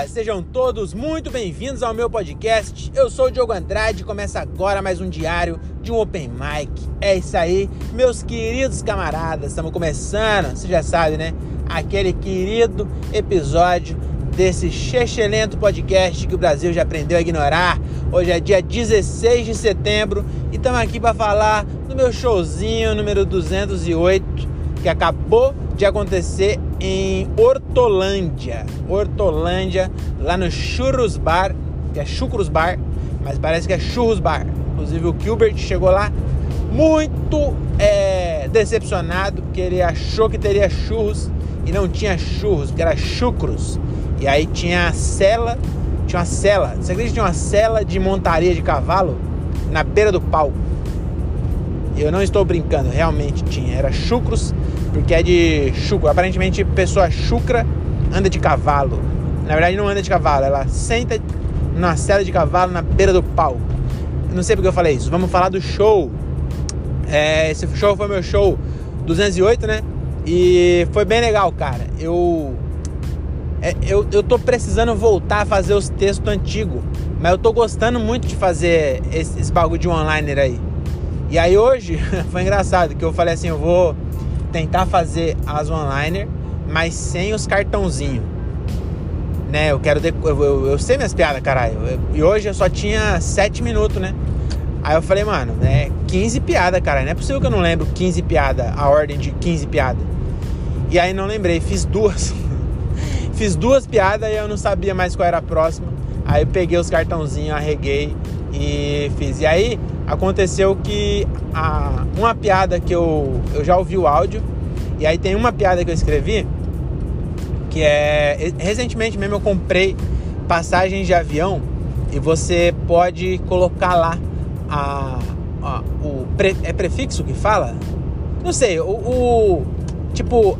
Opa! Sejam todos muito bem-vindos ao meu podcast. Eu sou o Diogo Andrade e começa agora mais um diário de um Open Mic. É isso aí, meus queridos camaradas. Estamos começando, você já sabe, né? Aquele querido episódio desse excelente podcast que o Brasil já aprendeu a ignorar. Hoje é dia 16 de setembro e estamos aqui para falar do meu showzinho número 208 que acabou de acontecer em Hortolândia. Hortolândia, lá no Churros Bar, que é Chucros Bar, mas parece que é Churros Bar. Inclusive o Gilbert chegou lá muito é, decepcionado, porque ele achou que teria churros e não tinha churros, porque era chucros. E aí tinha a cela, tinha uma cela, você acredita que tinha uma cela de montaria de cavalo na beira do palco? Eu não estou brincando, realmente tinha. Era chucros, porque é de chucro. Aparentemente, pessoa chucra anda de cavalo. Na verdade, não anda de cavalo, ela senta na cela de cavalo na beira do palco. Não sei porque eu falei isso. Vamos falar do show. É, esse show foi meu show 208, né? E foi bem legal, cara. Eu, é, eu, eu tô precisando voltar a fazer os textos antigos. Mas eu tô gostando muito de fazer esse, esse bagulho de one-liner aí. E aí hoje foi engraçado que eu falei assim, eu vou tentar fazer as one-liner, mas sem os cartãozinhos. Né, eu quero. Eu, eu, eu, sei minhas piadas, caralho. E hoje eu só tinha 7 minutos, né? Aí eu falei, mano, é 15 piadas, cara. Não é possível que eu não lembro 15 piadas, a ordem de 15 piadas. E aí não lembrei, fiz duas. fiz duas piadas e eu não sabia mais qual era a próxima. Aí eu peguei os cartãozinhos, arreguei e fiz. E aí aconteceu que a, uma piada que eu, eu já ouvi o áudio, e aí tem uma piada que eu escrevi, que é. Recentemente mesmo eu comprei passagens de avião e você pode colocar lá a, a o pre, é prefixo que fala? Não sei, o, o tipo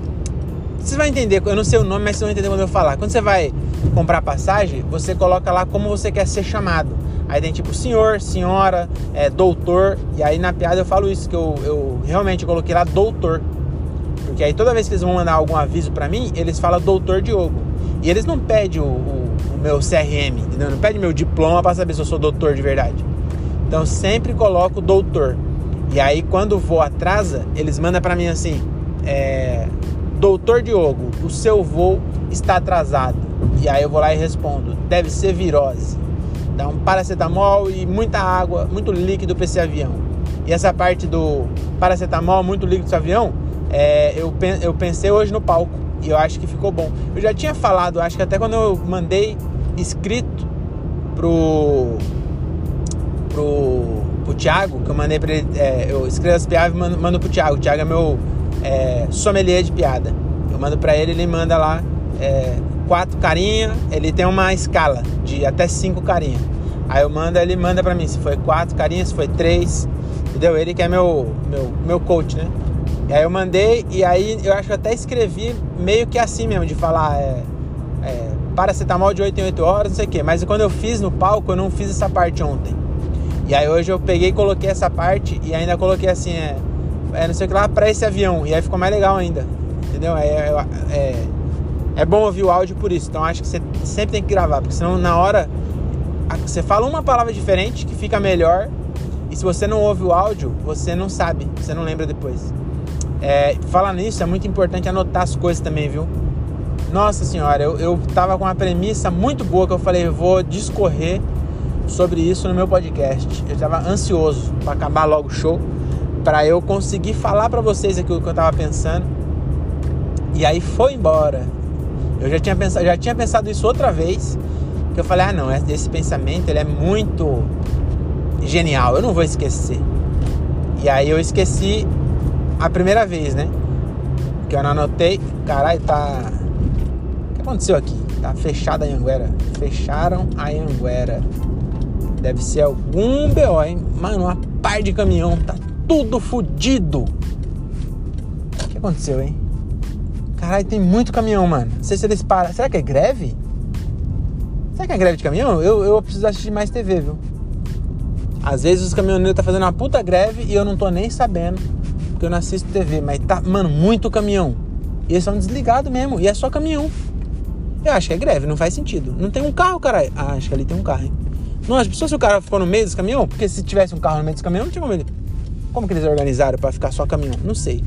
vocês vão entender, eu não sei o nome, mas vocês vão entender quando eu falar. Quando você vai comprar passagem, você coloca lá como você quer ser chamado. Aí tem tipo senhor, senhora, é, doutor. E aí na piada eu falo isso, que eu, eu realmente coloquei lá doutor. Porque aí toda vez que eles vão mandar algum aviso para mim, eles falam doutor Diogo. E eles não pedem o, o, o meu CRM, entendeu? Não pedem meu diploma para saber se eu sou doutor de verdade. Então sempre coloco doutor. E aí quando o voo atrasa, eles mandam para mim assim: é, Doutor Diogo, o seu voo está atrasado. E aí eu vou lá e respondo: deve ser virose um paracetamol e muita água, muito líquido para esse avião. E essa parte do paracetamol, muito líquido para esse avião, é, eu, eu pensei hoje no palco e eu acho que ficou bom. Eu já tinha falado, acho que até quando eu mandei escrito pro pro, pro Thiago, que eu mandei ele, é, eu escrevo as piadas e mando, mando pro Thiago. O Thiago é meu é, sommelier de piada. Eu mando para ele, ele manda lá é, quatro carinha, ele tem uma escala de até cinco carinha. Aí eu mando, ele manda pra mim se foi quatro carinhas, se foi três, entendeu? Ele que é meu, meu, meu coach, né? E aí eu mandei, e aí eu acho que até escrevi meio que assim mesmo, de falar é, é, paracetamol de 8 em 8 horas, não sei o quê. Mas quando eu fiz no palco, eu não fiz essa parte ontem. E aí hoje eu peguei e coloquei essa parte e ainda coloquei assim, é, é não sei o que lá, pra esse avião. E aí ficou mais legal ainda, entendeu? É, é, é é bom ouvir o áudio por isso. Então acho que você sempre tem que gravar, porque senão na hora você fala uma palavra diferente que fica melhor. E se você não ouve o áudio, você não sabe, você não lembra depois. É, falar nisso, é muito importante anotar as coisas também, viu? Nossa senhora, eu, eu tava com uma premissa muito boa que eu falei, eu vou discorrer sobre isso no meu podcast. Eu tava ansioso para acabar logo o show, para eu conseguir falar para vocês aquilo que eu tava pensando. E aí foi embora. Eu já tinha pensado, já tinha pensado isso outra vez, que eu falei, ah não, esse pensamento ele é muito genial, eu não vou esquecer. E aí eu esqueci a primeira vez, né? Que eu não anotei. Caralho, tá. O que aconteceu aqui? Tá fechada a Anguera. Fecharam a Anguera. Deve ser algum BO, hein? Mano, uma par de caminhão. Tá tudo fodido. O que aconteceu, hein? Caralho, tem muito caminhão, mano. Não sei se eles param. Será que é greve? Será que é greve de caminhão? Eu, eu preciso assistir mais TV, viu? Às vezes os caminhoneiros tá fazendo uma puta greve e eu não tô nem sabendo, porque eu não assisto TV. Mas tá, mano, muito caminhão. E eles são desligados mesmo. E é só caminhão. Eu acho que é greve, não faz sentido. Não tem um carro, cara. Ah, acho que ali tem um carro, hein? Não, as pessoas se o cara ficou no meio desse caminhão, porque se tivesse um carro no meio desse caminhão, não tinha como ele. Como que eles organizaram para ficar só caminhão? Não sei.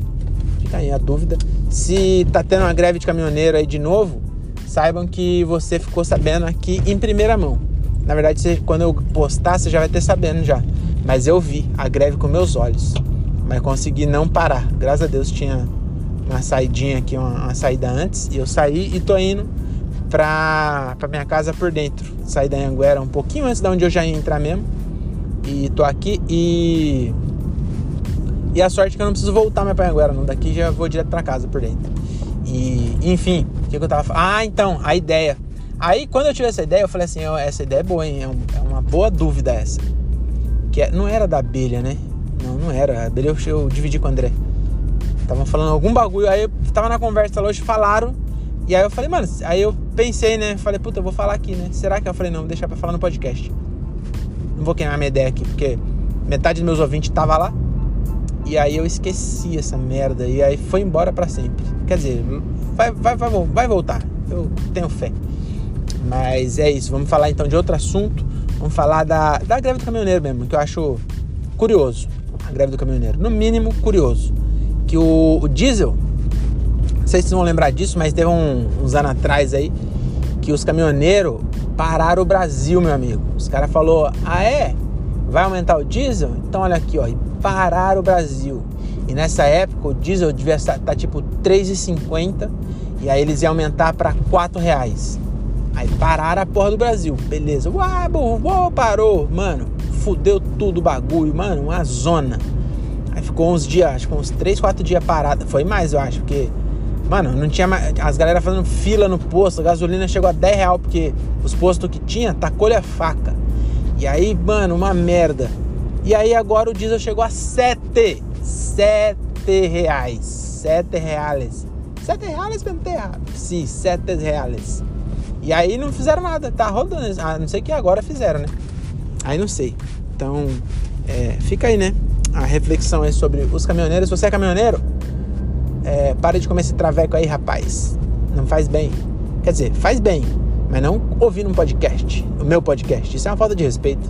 Fica aí a dúvida. Se tá tendo uma greve de caminhoneiro aí de novo, saibam que você ficou sabendo aqui em primeira mão. Na verdade, quando eu postar, você já vai ter sabendo já. Mas eu vi a greve com meus olhos. Mas consegui não parar. Graças a Deus tinha uma saidinha aqui, uma, uma saída antes. E eu saí e tô indo pra, pra minha casa por dentro. Saí da Anguera um pouquinho antes de onde eu já ia entrar mesmo. E tô aqui e. E a sorte é que eu não preciso voltar mais pra Anguera, não. Daqui já vou direto pra casa por dentro. E, enfim, o que, que eu tava falando? Ah, então, a ideia. Aí, quando eu tive essa ideia, eu falei assim: oh, essa ideia é boa, hein? É, é uma boa dúvida essa. Que é, não era da abelha, né? Não, não era. A abelha eu, eu dividi com o André. Estavam falando algum bagulho, aí eu tava na conversa hoje, falaram. E aí eu falei, mano, aí eu pensei, né? Falei, puta, eu vou falar aqui, né? Será que eu falei, não, vou deixar pra falar no podcast. Não vou queimar minha ideia aqui, porque metade dos meus ouvintes tava lá. E aí eu esqueci essa merda. E aí foi embora para sempre. Quer dizer, vai, vai, vai, vai voltar. Eu tenho fé. Mas é isso. Vamos falar então de outro assunto. Vamos falar da, da greve do caminhoneiro mesmo, que eu acho curioso. A greve do caminhoneiro. No mínimo, curioso. Que o, o diesel não sei se vocês vão lembrar disso, mas teve um, uns anos atrás aí que os caminhoneiros pararam o Brasil, meu amigo. Os caras falou: "Ah é? Vai aumentar o diesel? Então olha aqui, ó, e pararam o Brasil". E nessa época o diesel devia estar tá, tipo 3,50 e aí eles iam aumentar para 4 reais. Aí pararam a porra do Brasil. Beleza. Uau, uau, parou. Mano, fudeu tudo o bagulho, mano, uma zona. Aí ficou uns dias, acho que uns 3, 4 dias parado. Foi mais, eu acho, porque Mano, não tinha mais. As galera fazendo fila no posto, a gasolina chegou a 10 real, porque os postos que tinha, tacou-lhe a faca. E aí, mano, uma merda. E aí agora o diesel chegou a 7. 7 reais. 7 reais. 7 reais mesmo errado. Sim, 7 reais. E aí não fizeram nada, tá rodando. A não sei que agora fizeram, né? Aí não sei. Então, é, fica aí, né? A reflexão aí sobre os caminhoneiros. Se você é caminhoneiro, é, para de comer esse traveco aí, rapaz. Não faz bem. Quer dizer, faz bem, mas não ouvir um podcast, o meu podcast. Isso é uma falta de respeito.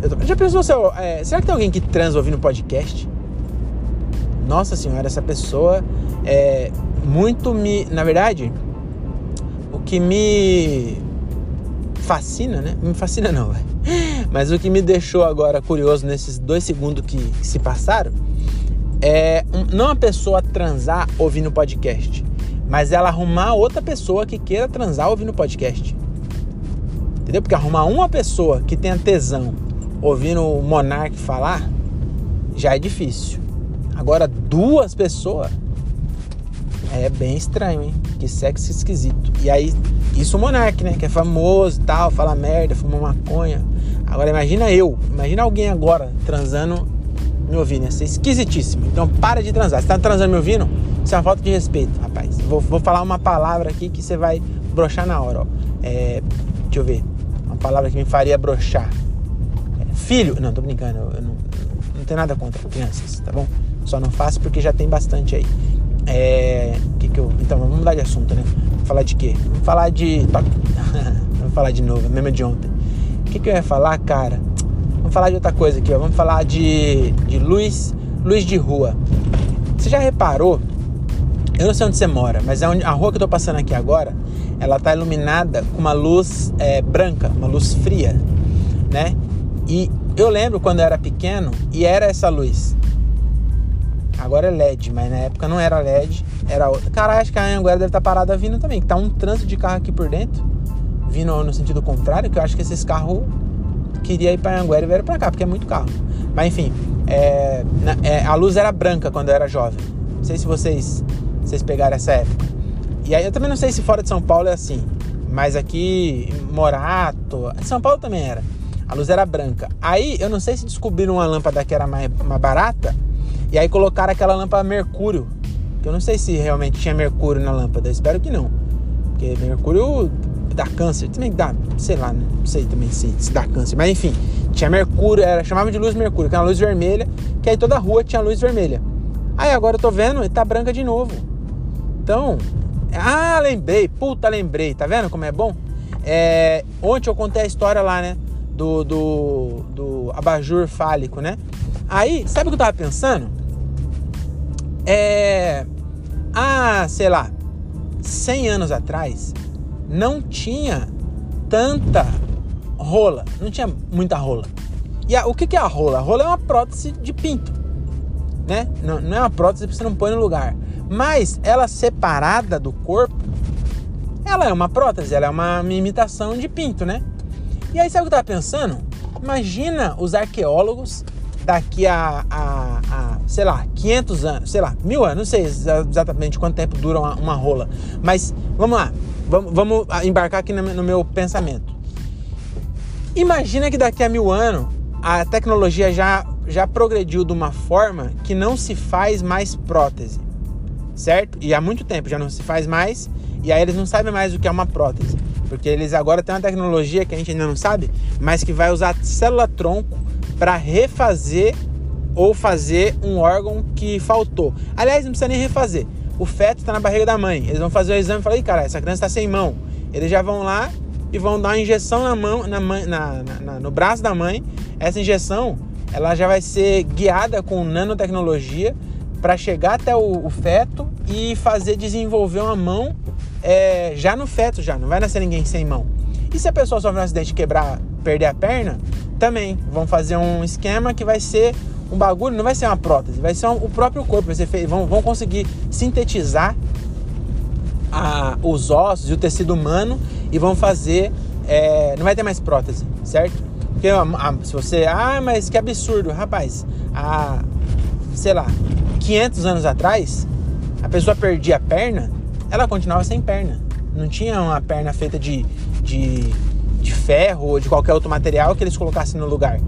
Tô... Já pensou se eu, é, será que tem alguém que transa ouvindo podcast? Nossa senhora, essa pessoa é muito me. Na verdade, o que me fascina, né? Me fascina não, mas o que me deixou agora curioso nesses dois segundos que, se passaram é não a pessoa transar ouvindo podcast, mas ela arrumar outra pessoa que queira transar ouvindo podcast. Entendeu? Porque arrumar uma pessoa que tenha tesão ouvindo o Monark falar já é difícil. Agora, duas pessoas é bem estranho, hein? Que sexo esquisito. E aí, isso o Monark, né? Que é famoso e tal, fala merda, fuma maconha. Agora, imagina eu, imagina alguém agora transando me ouvindo. Ia ser esquisitíssimo. Então para de transar. Você tá transando me ouvindo? Isso é uma falta de respeito, rapaz. Vou, vou falar uma palavra aqui que você vai brochar na hora, ó. É, deixa eu ver. Uma palavra que me faria brochar. É, filho. Não, tô brincando. Eu não, não tenho nada contra crianças, tá bom? Só não faço porque já tem bastante aí. É, que que eu, então, vamos mudar de assunto, né? Falar de quê? Vamos falar de. vamos falar de novo, mesmo de ontem. O que, que eu ia falar, cara? Vamos falar de outra coisa aqui, ó. Vamos falar de, de luz, luz de rua. Você já reparou? Eu não sei onde você mora, mas a, a rua que eu tô passando aqui agora, ela tá iluminada com uma luz é, branca, uma luz fria, né? E eu lembro quando eu era pequeno e era essa luz. Agora é LED, mas na época não era LED, era outra. Cara, acho que a Anhanguera deve estar tá parada vindo também, que tá um trânsito de carro aqui por dentro, vindo no sentido contrário, que eu acho que esses carros queria ir para Anguera e veio para cá, porque é muito carro. Mas enfim, é, é, a luz era branca quando eu era jovem. Não sei se vocês, vocês pegaram essa época. E aí eu também não sei se fora de São Paulo é assim. Mas aqui, Morato, São Paulo também era. A luz era branca. Aí eu não sei se descobriram uma lâmpada que era mais, mais barata. E aí colocaram aquela lâmpada mercúrio. Que eu não sei se realmente tinha mercúrio na lâmpada. Eu espero que não. Porque mercúrio dá câncer. Também dá, sei lá, né? não sei também se, se dá câncer. Mas enfim, tinha mercúrio, era, chamava de luz mercúrio, que era uma luz vermelha, que aí toda a rua tinha luz vermelha. Aí agora eu tô vendo e tá branca de novo. Então, Ah, lembrei, puta, lembrei, tá vendo como é bom? É, ontem eu contei a história lá, né? Do, do, do abajur fálico, né? Aí, sabe o que eu tava pensando? É. Ah, sei lá, 100 anos atrás, não tinha tanta rola, não tinha muita rola. E a, o que, que é a rola? A rola é uma prótese de pinto, né? Não, não é uma prótese que você não põe no lugar. Mas ela separada do corpo, ela é uma prótese, ela é uma imitação de pinto, né? E aí, sabe o que eu tava pensando? Imagina os arqueólogos daqui a, a, a, sei lá, 500 anos, sei lá, mil anos, não sei exatamente quanto tempo dura uma, uma rola. Mas vamos lá, vamos, vamos embarcar aqui no, no meu pensamento. Imagina que daqui a mil anos a tecnologia já, já progrediu de uma forma que não se faz mais prótese, certo? E há muito tempo já não se faz mais, e aí eles não sabem mais o que é uma prótese, porque eles agora têm uma tecnologia que a gente ainda não sabe, mas que vai usar célula-tronco para refazer ou fazer um órgão que faltou. Aliás, não precisa nem refazer. O feto está na barriga da mãe. Eles vão fazer o exame e falar: cara, essa criança está sem mão. Eles já vão lá e vão dar uma injeção na mão, na, na, na, no braço da mãe. Essa injeção, ela já vai ser guiada com nanotecnologia para chegar até o, o, feto e fazer desenvolver uma mão é, já no feto já. Não vai nascer ninguém sem mão. E se a pessoa sofrer um acidente quebrar, perder a perna, também vão fazer um esquema que vai ser um bagulho, não vai ser uma prótese, vai ser um, o próprio corpo. Vai ser vão, vão conseguir sintetizar a, os ossos e o tecido humano e vão fazer. É, não vai ter mais prótese, certo? Porque a, a, se você. Ah, mas que absurdo, rapaz. Há, sei lá, 500 anos atrás, a pessoa perdia a perna, ela continuava sem perna. Não tinha uma perna feita de, de, de ferro ou de qualquer outro material que eles colocassem no lugar.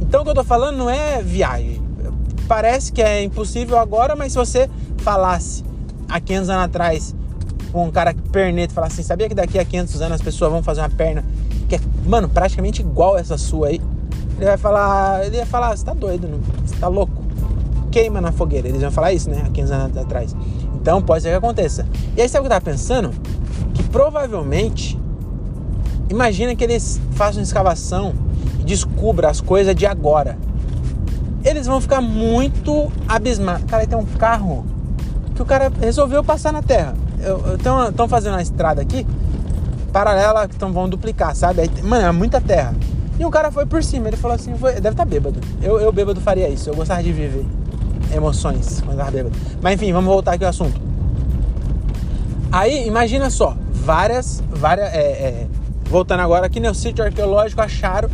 Então o que eu tô falando não é viagem. Parece que é impossível agora, mas se você falasse há 500 anos atrás com um cara perneta e falar assim, sabia que daqui a 500 anos as pessoas vão fazer uma perna que é, mano, praticamente igual essa sua aí? Ele vai falar, ele ia falar, você tá doido, você tá louco? Queima na fogueira. Eles vão falar isso, né, há 500 anos atrás. Então pode ser que aconteça. E aí sabe o que eu tava pensando? Que provavelmente, imagina que eles façam escavação e descubram as coisas de agora. Eles vão ficar muito abismados. Cara, aí tem um carro que o cara resolveu passar na terra estão fazendo uma estrada aqui paralela que tão, vão duplicar, sabe? Aí, mano, é muita terra. E um cara foi por cima, ele falou assim, foi, deve estar tá bêbado. Eu, eu bêbado faria isso, eu gostava de viver emoções quando estava bêbado. Mas enfim, vamos voltar aqui ao assunto. Aí, imagina só, várias, várias, é, é, voltando agora aqui no né, sítio arqueológico, acharam,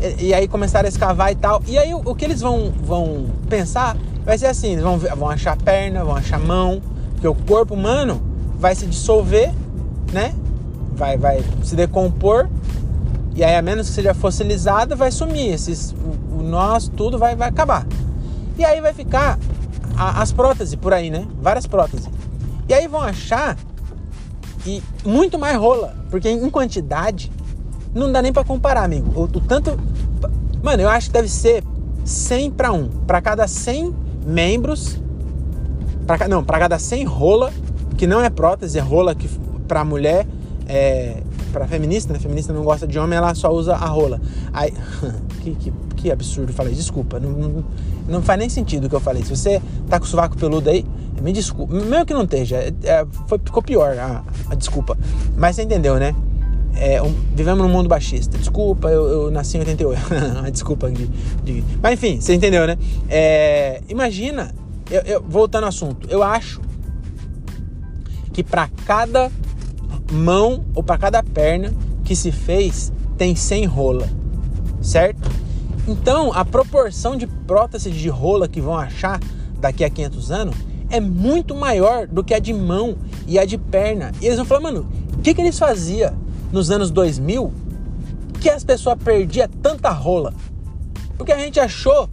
e, e, aí começaram a escavar e tal. E aí o, o, que eles vão, vão pensar vai ser assim, eles vão, vão achar perna, vão achar mão, porque o corpo humano vai se dissolver, né? Vai, vai se decompor. E aí, a menos que seja fossilizada, vai sumir. Esses, o, o nosso, tudo vai, vai acabar. E aí vai ficar a, as próteses por aí, né? Várias próteses. E aí vão achar e muito mais rola. Porque em quantidade, não dá nem para comparar, amigo. O, o, tanto. Mano, eu acho que deve ser 100 para 1. Para cada 100 membros. Pra, não, para cada 100 rola, que não é prótese, é rola que para mulher, é, para feminista, né? Feminista não gosta de homem, ela só usa a rola. Aí, que, que, que absurdo, falei, desculpa, não, não, não, faz nem sentido o que eu falei. Se você tá com o sovaco peludo aí, me desculpa, mesmo que não esteja, é, foi, ficou pior a, a, desculpa. Mas você entendeu, né? É, um, vivemos num mundo baixista. Desculpa, eu, eu nasci em 88. desculpa de, de, Mas enfim, você entendeu, né? É, imagina, eu, eu, voltando ao assunto, eu acho que para cada mão ou para cada perna que se fez tem 100 rola, certo? Então, a proporção de próteses de rola que vão achar daqui a 500 anos é muito maior do que a de mão e a de perna. E eles vão falar, mano, o que, que eles faziam nos anos 2000 que as pessoas perdiam tanta rola? Porque a gente achou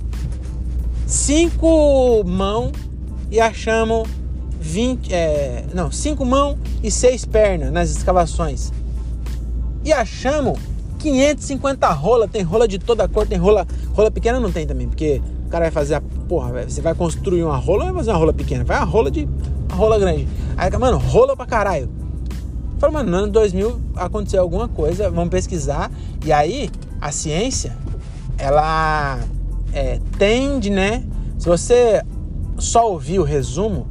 cinco mãos e achamos 20, é, não, cinco mãos e seis pernas nas escavações. E achamos 550 rola, tem rola de toda cor, tem rola, rola pequena não tem também, porque o cara vai fazer a porra, você vai construir uma rola, vai fazer uma rola pequena, vai uma rola de rola grande. Aí, mano, rola pra caralho. Falei, mano, no ano 2000 aconteceu alguma coisa, vamos pesquisar. E aí, a ciência, ela é, tende, né? Se você só ouvir o resumo,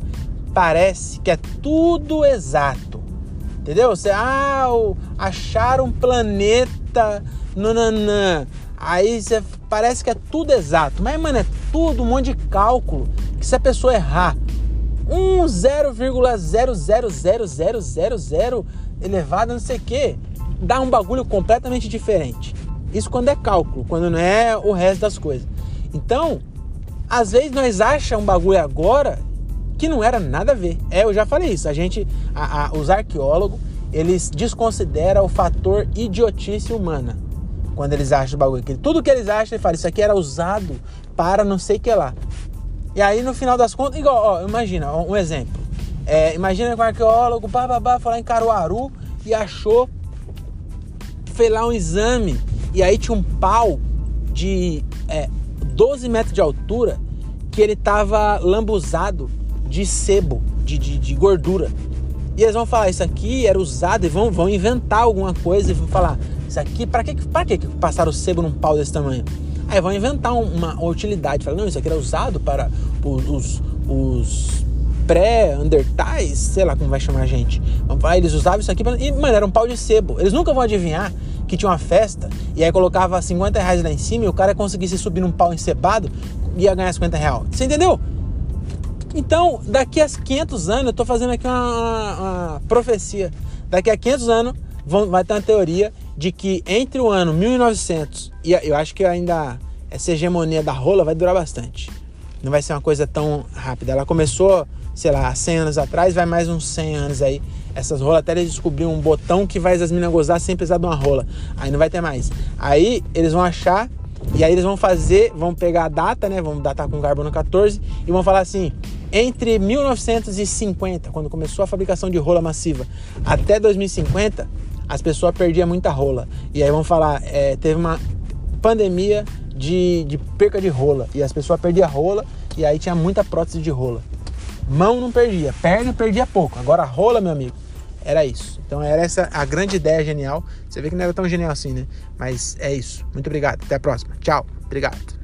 parece que é tudo exato. Entendeu? Você, ah, acharam um planeta, nananã. Aí você parece que é tudo exato. Mas, mano, é tudo um monte de cálculo. Que se a pessoa errar um 0,000000 elevado a não sei o que, dá um bagulho completamente diferente. Isso quando é cálculo, quando não é o resto das coisas. Então, às vezes nós achamos um bagulho agora que não era nada a ver. É, eu já falei isso. A gente, a, a, os arqueólogos, eles desconsideram o fator idiotice humana quando eles acham o bagulho. Tudo que eles acham, eles falam, isso aqui era usado para não sei o que lá. E aí, no final das contas, igual, ó, imagina, um exemplo. É, imagina que um arqueólogo, bababá, foi lá em Caruaru e achou, fez lá um exame, e aí tinha um pau de é, 12 metros de altura que ele tava lambuzado de sebo, de, de, de, gordura. E eles vão falar, isso aqui era usado e vão, vão inventar alguma coisa e vão falar, isso aqui, para que, pra que passaram o sebo num pau desse tamanho? Aí vão inventar uma utilidade. Fala, não, isso aqui era usado para os, os pré-undertais, sei lá como vai chamar a gente. Eles usavam isso aqui para... E, mano, era um pau de sebo. Eles nunca vão adivinhar que tinha uma festa e aí colocava 50 reais lá em cima e o cara conseguisse subir num pau encebado ia ganhar 50 reais. Você entendeu? Então, daqui a 500 anos, eu tô fazendo aqui uma, uma, profecia. Daqui a 500 anos vão, vai ter uma teoria de que entre o ano 1900 e eu acho que ainda essa hegemonia da rola vai durar bastante. Não vai ser uma coisa tão rápida. Ela começou, sei lá, 100 anos atrás, vai mais uns 100 anos aí. Essas rolas, até eles descobriram um botão que faz as minas gozar sem precisar de uma rola. Aí não vai ter mais. Aí eles vão achar e aí eles vão fazer, vão pegar a data, né? Vão datar com carbono 14 e vão falar assim: entre 1950, quando começou a fabricação de rola massiva, até 2050, as pessoas perdiam muita rola. E aí vão falar, é, teve uma pandemia de, de perca de rola. E as pessoas perdiam rola e aí tinha muita prótese de rola. Mão não perdia, perna perdia pouco. Agora rola, meu amigo, era isso. Então era essa a grande ideia genial. Você vê que não era tão genial assim, né? Mas é isso. Muito obrigado. Até a próxima. Tchau. Obrigado.